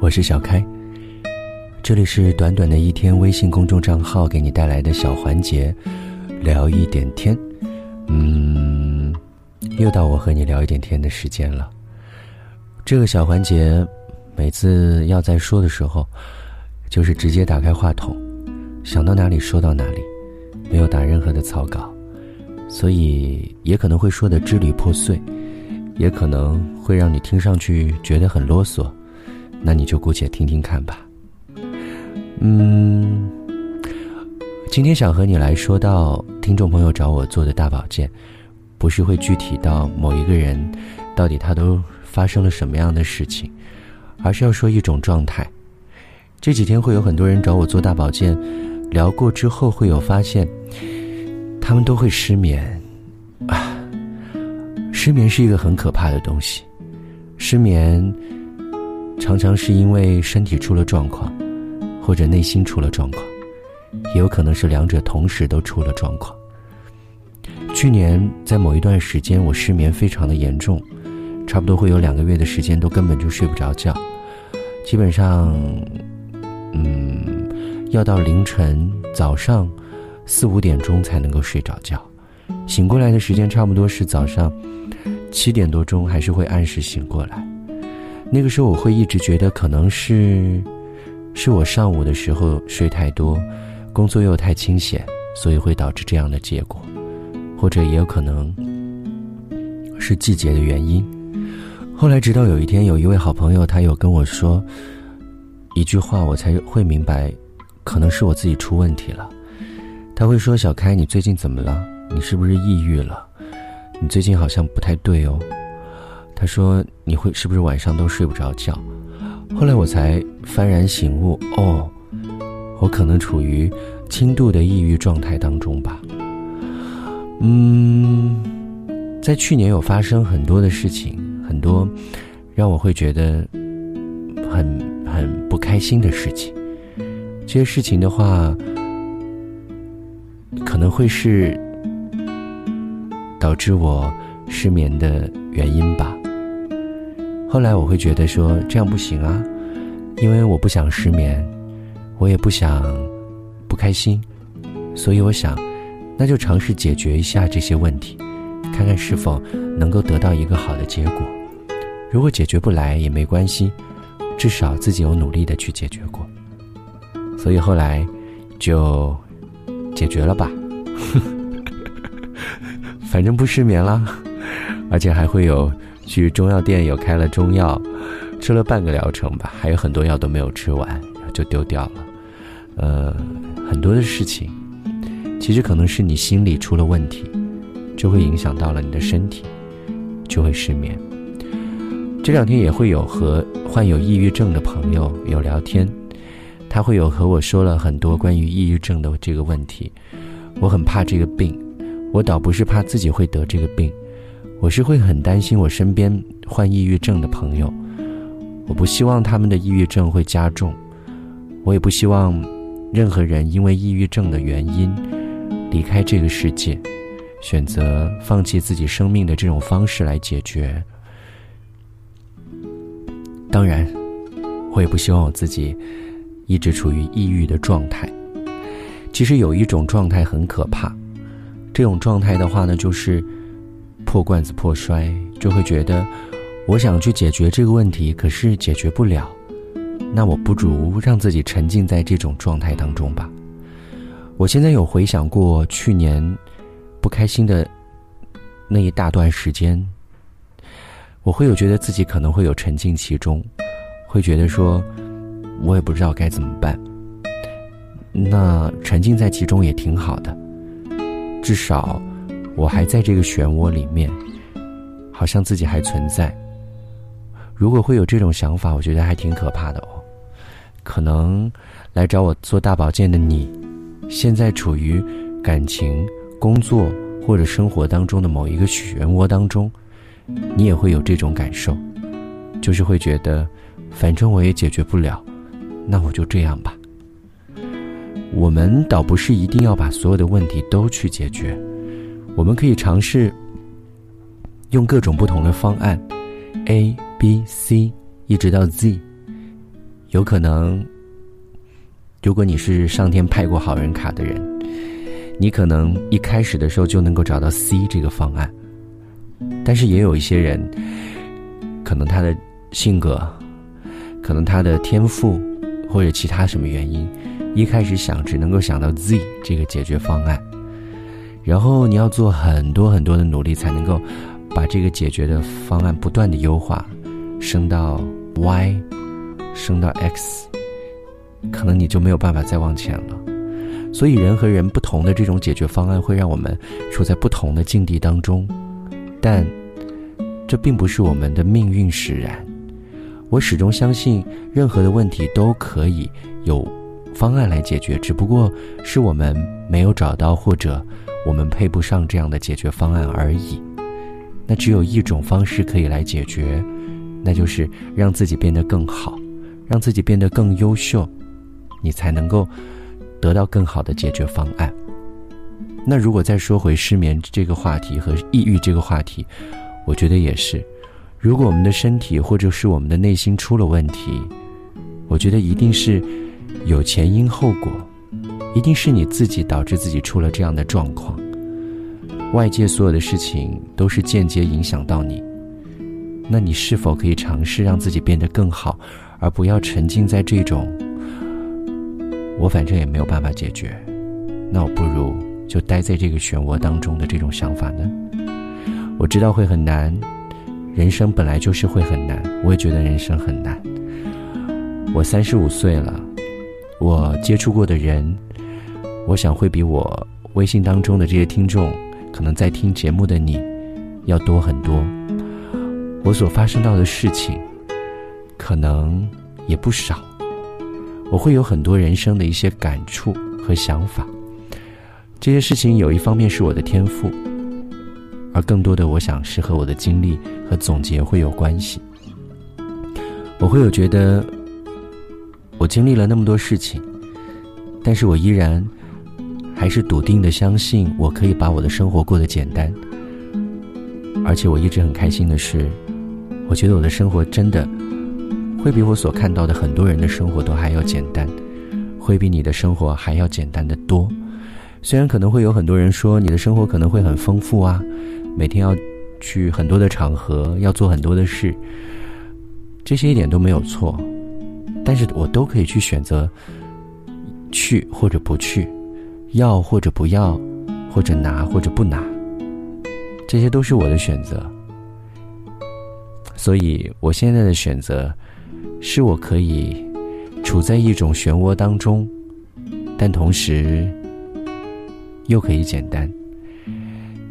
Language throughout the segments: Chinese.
我是小开。这里是短短的一天微信公众账号给你带来的小环节，聊一点天。嗯，又到我和你聊一点天的时间了。这个小环节，每次要在说的时候，就是直接打开话筒，想到哪里说到哪里，没有打任何的草稿，所以也可能会说的支离破碎。也可能会让你听上去觉得很啰嗦，那你就姑且听听看吧。嗯，今天想和你来说到听众朋友找我做的大保健，不是会具体到某一个人，到底他都发生了什么样的事情，而是要说一种状态。这几天会有很多人找我做大保健，聊过之后会有发现，他们都会失眠啊。失眠是一个很可怕的东西，失眠常常是因为身体出了状况，或者内心出了状况，也有可能是两者同时都出了状况。去年在某一段时间，我失眠非常的严重，差不多会有两个月的时间都根本就睡不着觉，基本上，嗯，要到凌晨早上四五点钟才能够睡着觉，醒过来的时间差不多是早上。七点多钟还是会按时醒过来，那个时候我会一直觉得可能是，是我上午的时候睡太多，工作又太清闲，所以会导致这样的结果，或者也有可能是季节的原因。后来直到有一天，有一位好朋友他有跟我说一句话，我才会明白，可能是我自己出问题了。他会说：“小开，你最近怎么了？你是不是抑郁了？”你最近好像不太对哦，他说你会是不是晚上都睡不着觉？后来我才幡然醒悟，哦，我可能处于轻度的抑郁状态当中吧。嗯，在去年有发生很多的事情，很多让我会觉得很很不开心的事情。这些事情的话，可能会是。导致我失眠的原因吧。后来我会觉得说这样不行啊，因为我不想失眠，我也不想不开心，所以我想，那就尝试解决一下这些问题，看看是否能够得到一个好的结果。如果解决不来也没关系，至少自己有努力的去解决过。所以后来就解决了吧。反正不失眠了，而且还会有去中药店有开了中药，吃了半个疗程吧，还有很多药都没有吃完，就丢掉了。呃，很多的事情，其实可能是你心里出了问题，就会影响到了你的身体，就会失眠。这两天也会有和患有抑郁症的朋友有聊天，他会有和我说了很多关于抑郁症的这个问题，我很怕这个病。我倒不是怕自己会得这个病，我是会很担心我身边患抑郁症的朋友。我不希望他们的抑郁症会加重，我也不希望任何人因为抑郁症的原因离开这个世界，选择放弃自己生命的这种方式来解决。当然，我也不希望我自己一直处于抑郁的状态。其实有一种状态很可怕。这种状态的话呢，就是破罐子破摔，就会觉得我想去解决这个问题，可是解决不了，那我不如让自己沉浸在这种状态当中吧。我现在有回想过去年不开心的那一大段时间，我会有觉得自己可能会有沉浸其中，会觉得说我也不知道该怎么办。那沉浸在其中也挺好的。至少，我还在这个漩涡里面，好像自己还存在。如果会有这种想法，我觉得还挺可怕的哦。可能来找我做大保健的你，现在处于感情、工作或者生活当中的某一个漩涡当中，你也会有这种感受，就是会觉得，反正我也解决不了，那我就这样吧。我们倒不是一定要把所有的问题都去解决，我们可以尝试用各种不同的方案，A、B、C 一直到 Z，有可能，如果你是上天派过好人卡的人，你可能一开始的时候就能够找到 C 这个方案。但是也有一些人，可能他的性格，可能他的天赋，或者其他什么原因，一开始想只能够想到 Z 这个解决方案，然后你要做很多很多的努力，才能够把这个解决的方案不断的优化，升到。Y 升到 X，可能你就没有办法再往前了。所以人和人不同的这种解决方案会让我们处在不同的境地当中，但这并不是我们的命运使然。我始终相信，任何的问题都可以有方案来解决，只不过是我们没有找到，或者我们配不上这样的解决方案而已。那只有一种方式可以来解决。那就是让自己变得更好，让自己变得更优秀，你才能够得到更好的解决方案。那如果再说回失眠这个话题和抑郁这个话题，我觉得也是，如果我们的身体或者是我们的内心出了问题，我觉得一定是有前因后果，一定是你自己导致自己出了这样的状况，外界所有的事情都是间接影响到你。那你是否可以尝试让自己变得更好，而不要沉浸在这种“我反正也没有办法解决”，那我不如就待在这个漩涡当中的这种想法呢？我知道会很难，人生本来就是会很难，我也觉得人生很难。我三十五岁了，我接触过的人，我想会比我微信当中的这些听众，可能在听节目的你，要多很多。我所发生到的事情，可能也不少。我会有很多人生的一些感触和想法。这些事情有一方面是我的天赋，而更多的，我想是和我的经历和总结会有关系。我会有觉得，我经历了那么多事情，但是我依然还是笃定的相信，我可以把我的生活过得简单。而且我一直很开心的是。我觉得我的生活真的会比我所看到的很多人的生活都还要简单，会比你的生活还要简单的多。虽然可能会有很多人说你的生活可能会很丰富啊，每天要去很多的场合，要做很多的事，这些一点都没有错。但是我都可以去选择去或者不去，要或者不要，或者拿或者不拿，这些都是我的选择。所以，我现在的选择，是我可以处在一种漩涡当中，但同时又可以简单，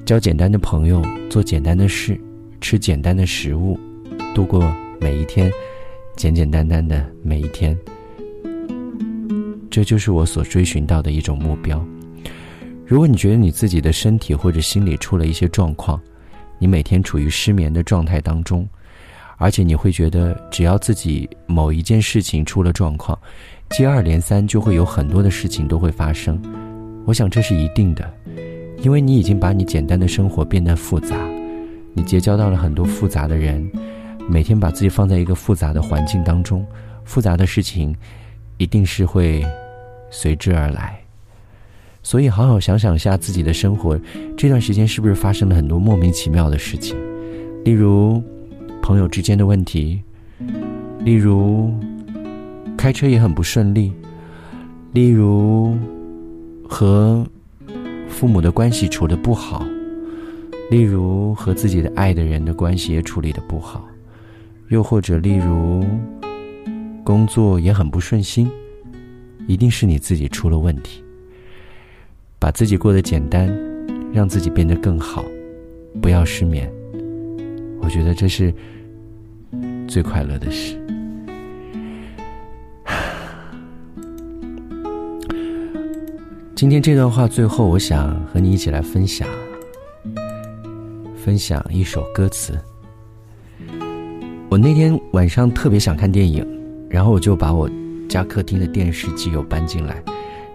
交简单的朋友，做简单的事，吃简单的食物，度过每一天，简简单单的每一天。这就是我所追寻到的一种目标。如果你觉得你自己的身体或者心理出了一些状况，你每天处于失眠的状态当中。而且你会觉得，只要自己某一件事情出了状况，接二连三就会有很多的事情都会发生。我想这是一定的，因为你已经把你简单的生活变得复杂，你结交到了很多复杂的人，每天把自己放在一个复杂的环境当中，复杂的事情一定是会随之而来。所以，好好想想下自己的生活，这段时间是不是发生了很多莫名其妙的事情，例如。朋友之间的问题，例如开车也很不顺利，例如和父母的关系处的不好，例如和自己的爱的人的关系也处理的不好，又或者例如工作也很不顺心，一定是你自己出了问题。把自己过得简单，让自己变得更好，不要失眠。我觉得这是。最快乐的事。今天这段话最后，我想和你一起来分享，分享一首歌词。我那天晚上特别想看电影，然后我就把我家客厅的电视机有搬进来，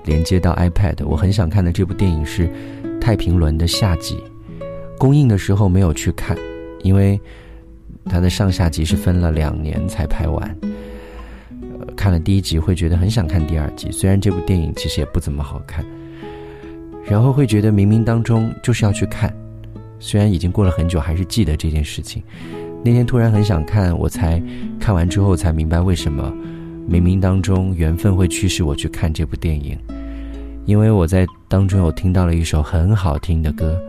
连接到 iPad。我很想看的这部电影是《太平轮》的下集，公映的时候没有去看，因为。它的上下集是分了两年才拍完。看了第一集会觉得很想看第二集，虽然这部电影其实也不怎么好看。然后会觉得冥冥当中就是要去看，虽然已经过了很久，还是记得这件事情。那天突然很想看，我才看完之后才明白为什么冥冥当中缘分会驱使我去看这部电影，因为我在当中有听到了一首很好听的歌，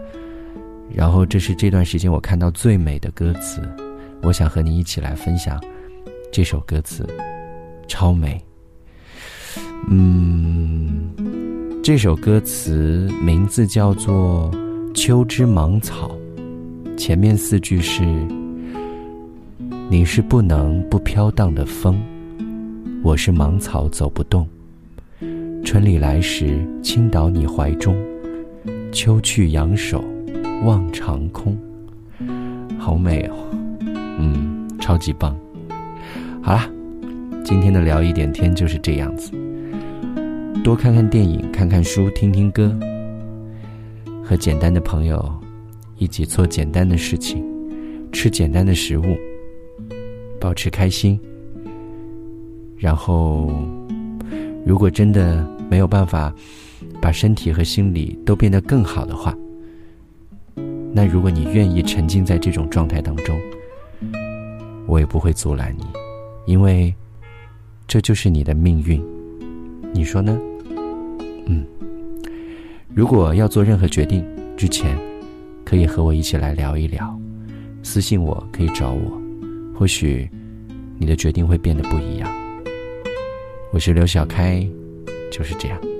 然后这是这段时间我看到最美的歌词，我想和你一起来分享这首歌词，超美。嗯，这首歌词名字叫做《秋之芒草》，前面四句是。你是不能不飘荡的风，我是芒草走不动。春里来时倾倒你怀中，秋去仰首望长空。好美哦，嗯，超级棒。好啦，今天的聊一点天就是这样子。多看看电影，看看书，听听歌，和简单的朋友一起做简单的事情，吃简单的食物。保持开心，然后，如果真的没有办法把身体和心理都变得更好的话，那如果你愿意沉浸在这种状态当中，我也不会阻拦你，因为这就是你的命运，你说呢？嗯，如果要做任何决定之前，可以和我一起来聊一聊，私信我可以找我。或许，你的决定会变得不一样。我是刘小开，就是这样。